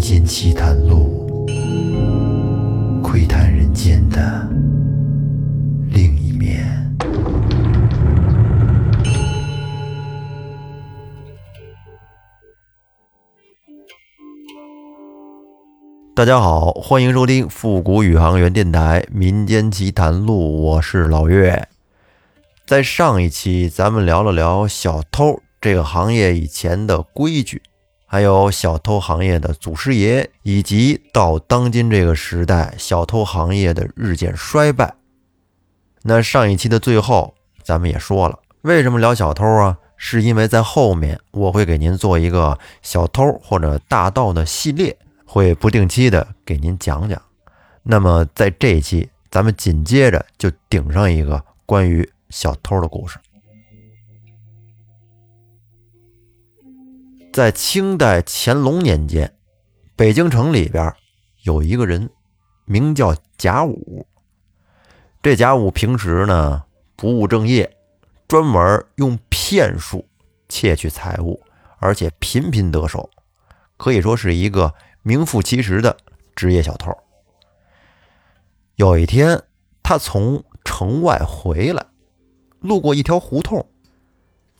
间奇谈录，窥探人间的另一面。大家好，欢迎收听复古宇航员电台《民间奇谈录》，我是老岳。在上一期，咱们聊了聊小偷这个行业以前的规矩。还有小偷行业的祖师爷，以及到当今这个时代小偷行业的日渐衰败。那上一期的最后，咱们也说了，为什么聊小偷啊？是因为在后面我会给您做一个小偷或者大盗的系列，会不定期的给您讲讲。那么在这一期，咱们紧接着就顶上一个关于小偷的故事。在清代乾隆年间，北京城里边有一个人，名叫贾武。这贾武平时呢不务正业，专门用骗术窃取财物，而且频频得手，可以说是一个名副其实的职业小偷。有一天，他从城外回来，路过一条胡同，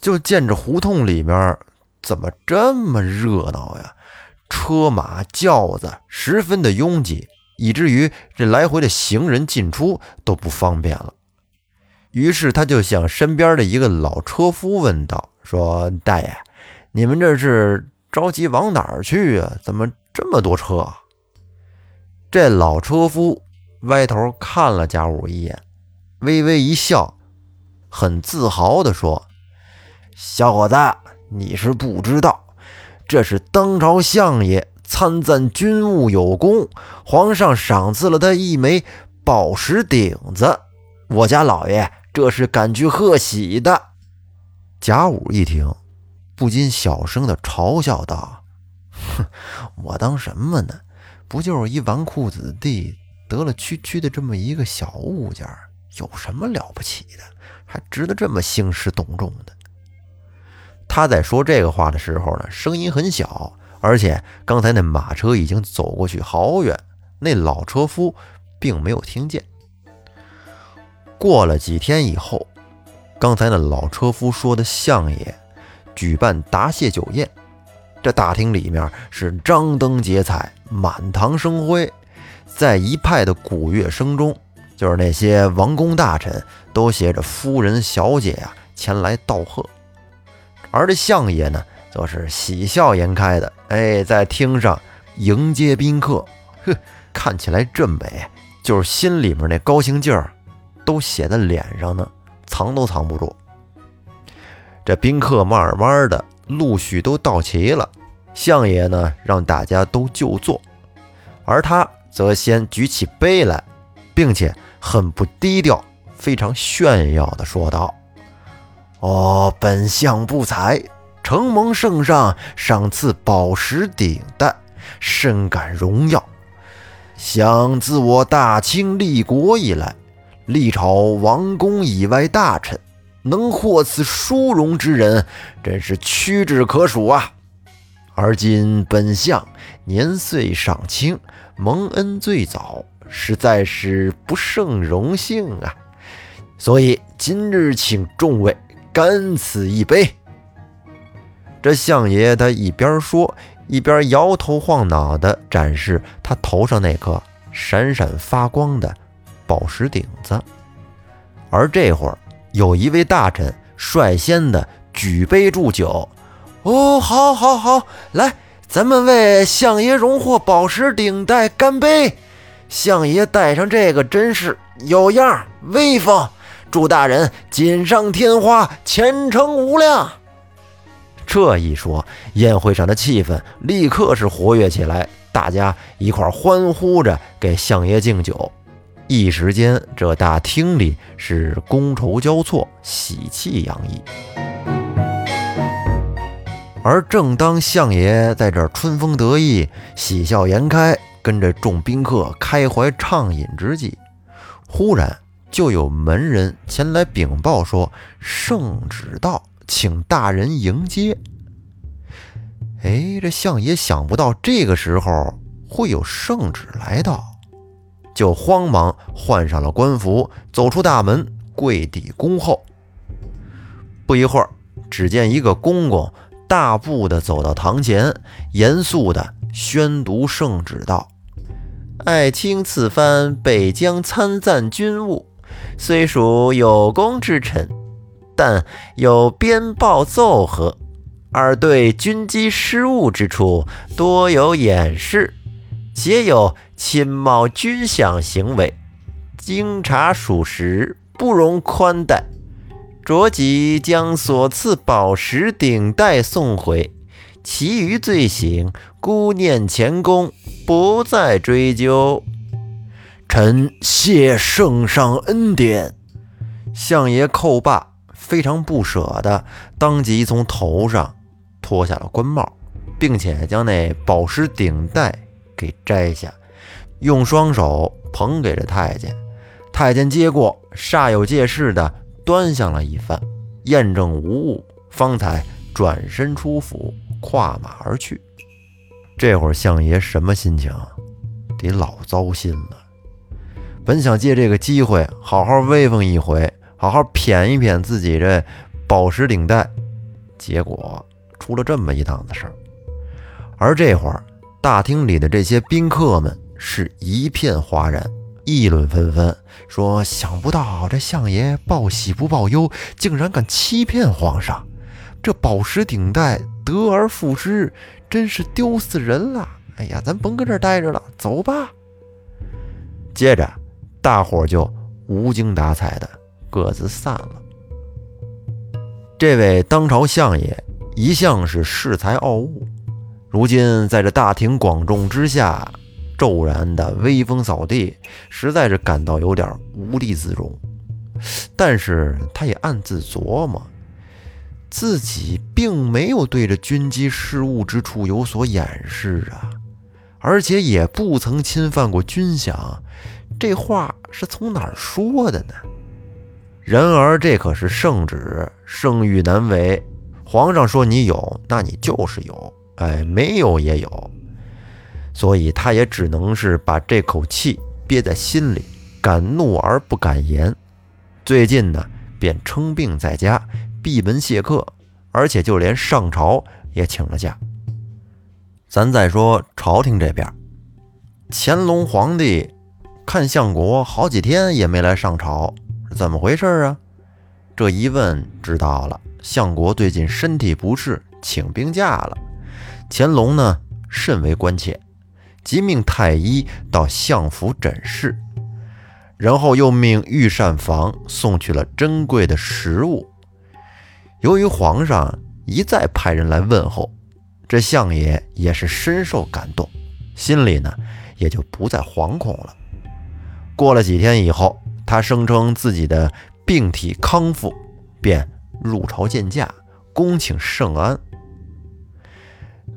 就见着胡同里面。怎么这么热闹呀？车马轿子十分的拥挤，以至于这来回的行人进出都不方便了。于是他就向身边的一个老车夫问道：“说大爷，你们这是着急往哪儿去啊？怎么这么多车？”这老车夫歪头看了贾武一眼，微微一笑，很自豪地说：“小伙子。”你是不知道，这是当朝相爷参赞军务有功，皇上赏赐了他一枚宝石顶子。我家老爷这是赶去贺喜的。贾武一听，不禁小声的嘲笑道：“哼，我当什么呢？不就是一纨绔子弟得了区区的这么一个小物件，有什么了不起的？还值得这么兴师动众的？”他在说这个话的时候呢，声音很小，而且刚才那马车已经走过去好远，那老车夫并没有听见。过了几天以后，刚才那老车夫说的相爷举办答谢酒宴，这大厅里面是张灯结彩，满堂生辉，在一派的鼓乐声中，就是那些王公大臣都携着夫人小姐呀前来道贺。而这相爷呢，则是喜笑颜开的，哎，在厅上迎接宾客，呵，看起来真美，就是心里面那高兴劲儿都写在脸上呢，藏都藏不住。这宾客慢慢的陆续都到齐了，相爷呢让大家都就坐，而他则先举起杯来，并且很不低调，非常炫耀的说道。哦，本相不才，承蒙圣上赏赐宝石顶戴，深感荣耀。想自我大清立国以来，历朝王公以外大臣能获此殊荣之人，真是屈指可数啊！而今本相年岁尚轻，蒙恩最早，实在是不胜荣幸啊！所以今日请众位。干此一杯。这相爷他一边说，一边摇头晃脑地展示他头上那颗闪闪发光的宝石顶子。而这会儿，有一位大臣率先的举杯祝酒：“哦，好，好，好，来，咱们为相爷荣获宝石顶戴干杯！相爷戴上这个真是有样，威风。”祝大人锦上添花，前程无量。这一说，宴会上的气氛立刻是活跃起来，大家一块欢呼着给相爷敬酒。一时间，这大厅里是觥筹交错，喜气洋溢。而正当相爷在这春风得意、喜笑颜开，跟着众宾客开怀畅饮之际，忽然。就有门人前来禀报说：“圣旨到，请大人迎接。”哎，这相爷想不到这个时候会有圣旨来到，就慌忙换上了官服，走出大门，跪地恭候。不一会儿，只见一个公公大步的走到堂前，严肃的宣读圣旨道：“爱卿此番北疆参赞军务，虽属有功之臣，但有边报奏和。”而对军机失误之处多有掩饰，且有侵冒军饷行为，经查属实，不容宽待。着即将所赐宝石顶戴送回，其余罪行，孤念前功，不再追究。臣谢圣上恩典。相爷寇罢，非常不舍的，当即从头上。脱下了官帽，并且将那宝石顶戴给摘下，用双手捧给了太监。太监接过，煞有介事的端详了一番，验证无误，方才转身出府，跨马而去。这会儿相爷什么心情？得老糟心了。本想借这个机会好好威风一回，好好谝一谝自己这宝石顶戴，结果。出了这么一档子事儿，而这会儿大厅里的这些宾客们是一片哗然，议论纷纷，说：“想不到这相爷报喜不报忧，竟然敢欺骗皇上！这宝石顶戴得而复失，真是丢死人了！哎呀，咱甭搁这儿待着了，走吧。”接着，大伙就无精打采的各自散了。这位当朝相爷。一向是恃才傲物，如今在这大庭广众之下骤然的威风扫地，实在是感到有点无地自容。但是他也暗自琢磨，自己并没有对着军机失误之处有所掩饰啊，而且也不曾侵犯过军饷，这话是从哪儿说的呢？然而这可是圣旨，圣谕难违。皇上说你有，那你就是有，哎，没有也有，所以他也只能是把这口气憋在心里，敢怒而不敢言。最近呢，便称病在家，闭门谢客，而且就连上朝也请了假。咱再说朝廷这边，乾隆皇帝看相国好几天也没来上朝，怎么回事啊？这一问，知道了。相国最近身体不适，请病假了。乾隆呢，甚为关切，即命太医到相府诊视，然后又命御膳房送去了珍贵的食物。由于皇上一再派人来问候，这相爷也是深受感动，心里呢也就不再惶恐了。过了几天以后，他声称自己的病体康复，便。入朝见驾，恭请圣安。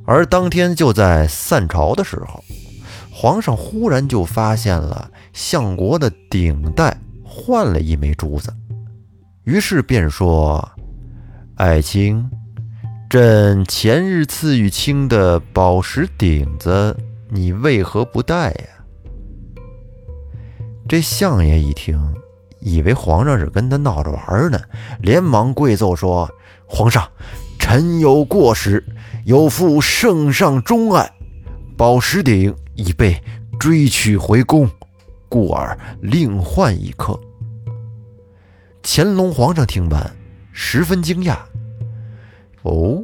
而当天就在散朝的时候，皇上忽然就发现了相国的顶戴换了一枚珠子，于是便说：“爱卿，朕前日赐予卿的宝石顶子，你为何不戴呀？”这相爷一听。以为皇上是跟他闹着玩呢，连忙跪奏说：“皇上，臣有过失，有负圣上钟爱，宝石鼎已被追取回宫，故而另换一颗。”乾隆皇上听完，十分惊讶：“哦，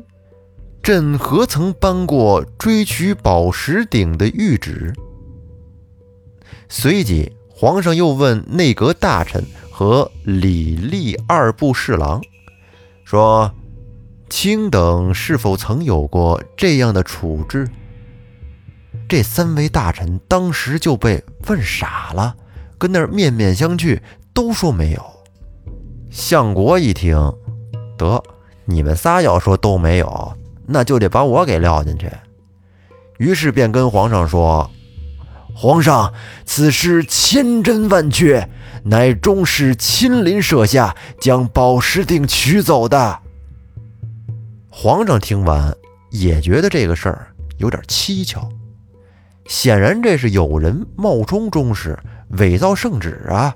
朕何曾颁过追取宝石鼎的谕旨？”随即。皇上又问内阁大臣和礼吏二部侍郎，说：“卿等是否曾有过这样的处置？”这三位大臣当时就被问傻了，跟那儿面面相觑，都说没有。相国一听，得，你们仨要说都没有，那就得把我给撂进去。于是便跟皇上说。皇上，此事千真万确，乃中使亲临舍下，将宝石鼎取走的。皇上听完，也觉得这个事儿有点蹊跷。显然，这是有人冒充钟氏，伪造圣旨啊，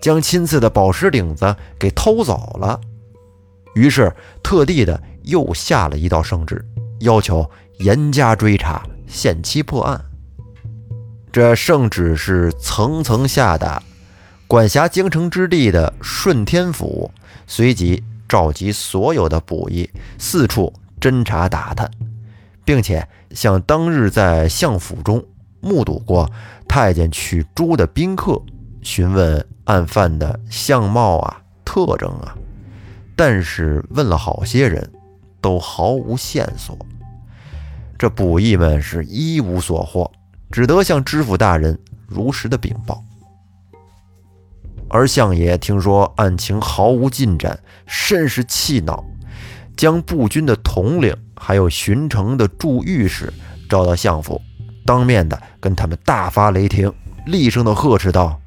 将亲赐的宝石顶子给偷走了。于是，特地的又下了一道圣旨，要求严加追查，限期破案。这圣旨是层层下达，管辖京城之地的顺天府随即召集所有的捕役，四处侦查打探，并且向当日在相府中。目睹过太监取珠的宾客，询问案犯的相貌啊、特征啊，但是问了好些人，都毫无线索。这捕役们是一无所获，只得向知府大人如实的禀报。而相爷听说案情毫无进展，甚是气恼，将步军的统领还有巡城的驻御史召到相府。当面的跟他们大发雷霆，厉声的呵斥道：“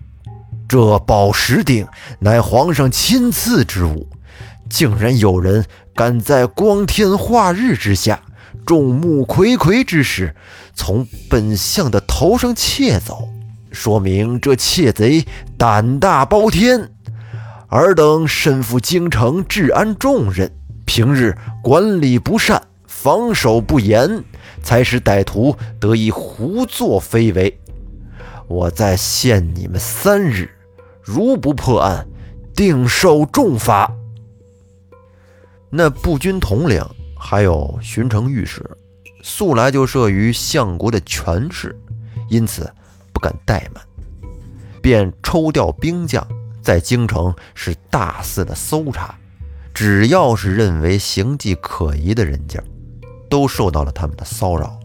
这宝石鼎乃皇上亲赐之物，竟然有人敢在光天化日之下，众目睽睽之时，从本相的头上窃走，说明这窃贼胆大包天。尔等身负京城治安重任，平日管理不善，防守不严。”才使歹徒得以胡作非为。我再限你们三日，如不破案，定受重罚。那步军统领还有巡城御史，素来就慑于相国的权势，因此不敢怠慢，便抽调兵将在京城是大肆的搜查，只要是认为行迹可疑的人家。都受到了他们的骚扰，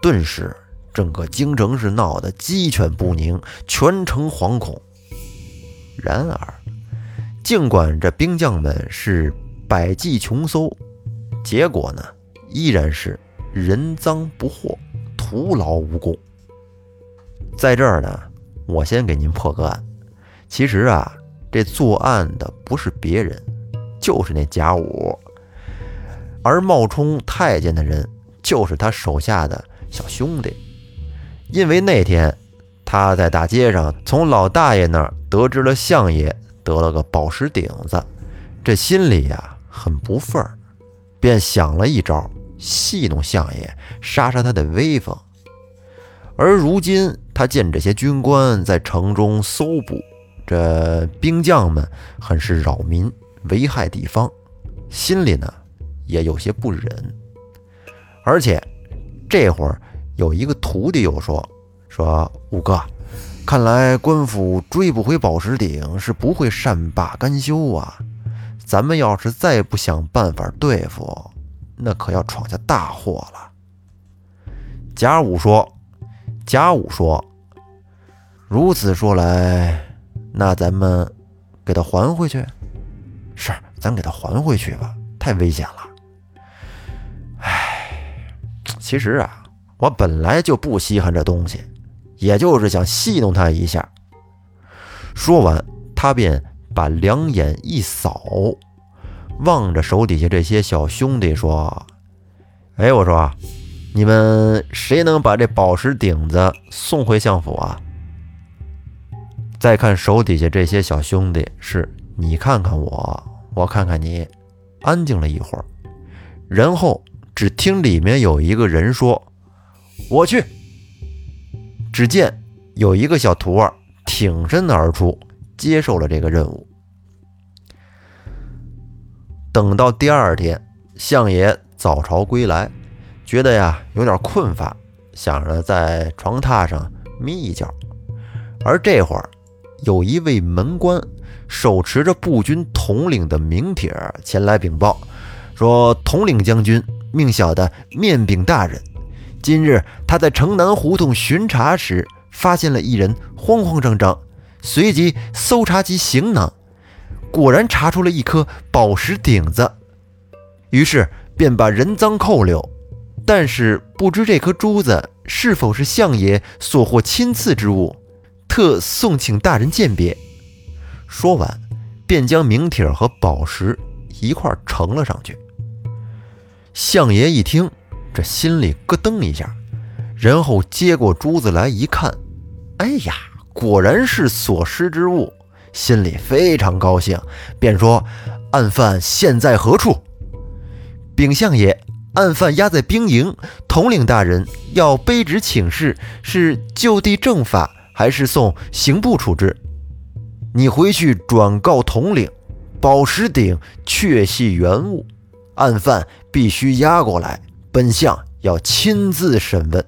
顿时整个京城是闹得鸡犬不宁，全城惶恐。然而，尽管这兵将们是百计穷搜，结果呢，依然是人赃不获，徒劳无功。在这儿呢，我先给您破个案。其实啊，这作案的不是别人，就是那贾武。而冒充太监的人就是他手下的小兄弟，因为那天他在大街上从老大爷那儿得知了相爷得了个宝石顶子，这心里呀很不忿儿，便想了一招戏弄相爷，杀杀他的威风。而如今他见这些军官在城中搜捕，这兵将们很是扰民，危害地方，心里呢。也有些不忍，而且这会儿有一个徒弟又说：“说五哥，看来官府追不回宝石鼎是不会善罢甘休啊！咱们要是再不想办法对付，那可要闯下大祸了。”贾武说：“贾武说，如此说来，那咱们给他还回去？是，咱给他还回去吧，太危险了。”其实啊，我本来就不稀罕这东西，也就是想戏弄他一下。说完，他便把两眼一扫，望着手底下这些小兄弟说：“哎，我说，你们谁能把这宝石顶子送回相府啊？”再看手底下这些小兄弟，是你看看我，我看看你，安静了一会儿，然后。只听里面有一个人说：“我去。”只见有一个小徒儿挺身而出，接受了这个任务。等到第二天，相爷早朝归来，觉得呀有点困乏，想着在床榻上眯一觉。而这会儿，有一位门官手持着步军统领的名帖前来禀报，说：“统领将军。”命小的面禀大人，今日他在城南胡同巡查时，发现了一人慌慌张张，随即搜查其行囊，果然查出了一颗宝石顶子，于是便把人赃扣留。但是不知这颗珠子是否是相爷所获亲赐之物，特送请大人鉴别。说完，便将名帖和宝石一块呈了上去。相爷一听，这心里咯噔一下，然后接过珠子来一看，哎呀，果然是所失之物，心里非常高兴，便说：“案犯现在何处？”禀相爷，案犯押在兵营，统领大人要卑职请示，是就地正法，还是送刑部处置？你回去转告统领，宝石鼎确系原物，案犯必须押过来，本相要亲自审问。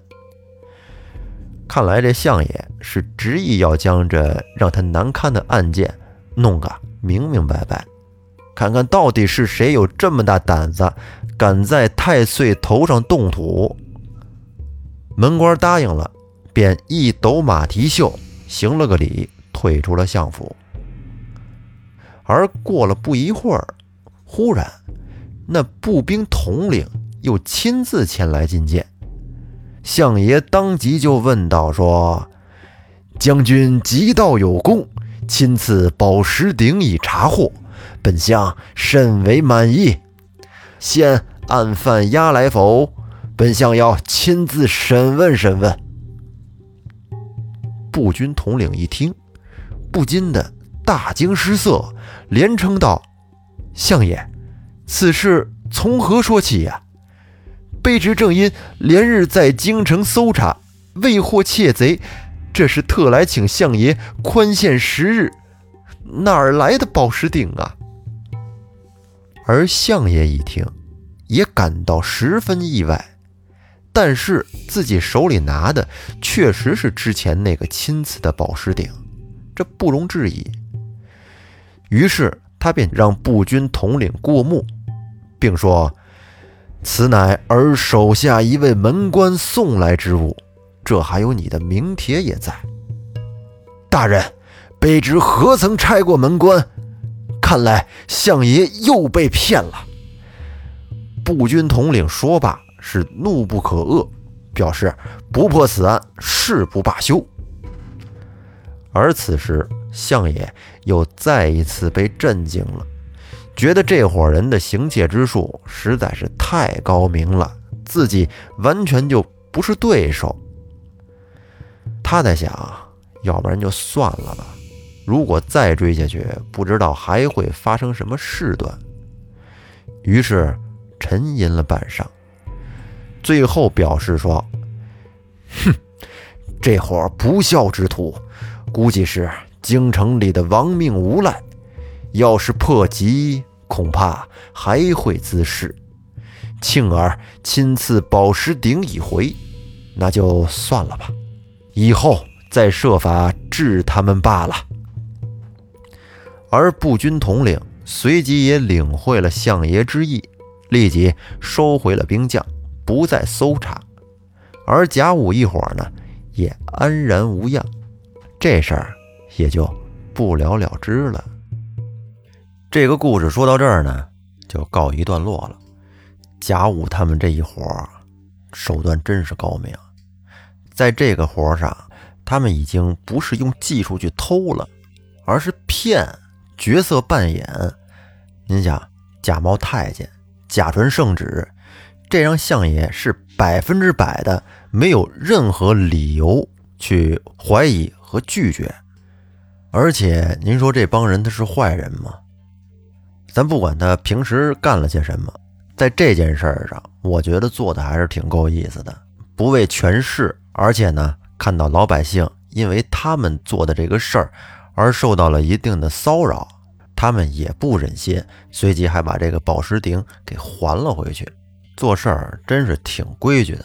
看来这相爷是执意要将这让他难堪的案件弄个明明白白，看看到底是谁有这么大胆子，敢在太岁头上动土。门官答应了，便一抖马蹄袖，行了个礼。退出了相府，而过了不一会儿，忽然那步兵统领又亲自前来觐见，相爷当即就问道：“说将军极道有功，亲赐宝石鼎以查获，本相甚为满意。现案犯押来否？本相要亲自审问审问。”步军统领一听。不禁的大惊失色，连称道：“相爷，此事从何说起呀？卑职正因连日在京城搜查，未获窃贼，这是特来请相爷宽限十日。哪儿来的宝石鼎啊？”而相爷一听，也感到十分意外。但是自己手里拿的确实是之前那个亲赐的宝石鼎。这不容置疑。于是他便让步军统领过目，并说：“此乃儿手下一位门官送来之物，这还有你的名帖也在。”大人，卑职何曾拆过门官？看来相爷又被骗了。步军统领说罢，是怒不可遏，表示不破此案，誓不罢休。而此时，相爷又再一次被震惊了，觉得这伙人的行窃之术实在是太高明了，自己完全就不是对手。他在想，要不然就算了吧，如果再追下去，不知道还会发生什么事端。于是沉吟了半晌，最后表示说：“哼，这伙不孝之徒。”估计是京城里的亡命无赖，要是破急，恐怕还会滋事。庆儿亲赐宝石鼎一回，那就算了吧，以后再设法治他们罢了。而步军统领随即也领会了相爷之意，立即收回了兵将，不再搜查。而贾武一伙呢，也安然无恙。这事儿也就不了了之了。这个故事说到这儿呢，就告一段落了。贾武他们这一伙手段真是高明，在这个活上，他们已经不是用技术去偷了，而是骗角色扮演。您想，假冒太监，假传圣旨，这让相爷是百分之百的没有任何理由去怀疑。和拒绝，而且您说这帮人他是坏人吗？咱不管他平时干了些什么，在这件事儿上，我觉得做的还是挺够意思的，不为权势，而且呢，看到老百姓因为他们做的这个事儿而受到了一定的骚扰，他们也不忍心，随即还把这个宝石鼎给还了回去，做事儿真是挺规矩的。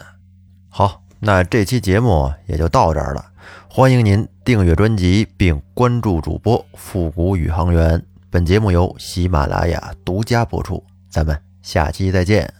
好，那这期节目也就到这儿了。欢迎您订阅专辑并关注主播复古宇航员。本节目由喜马拉雅独家播出，咱们下期再见。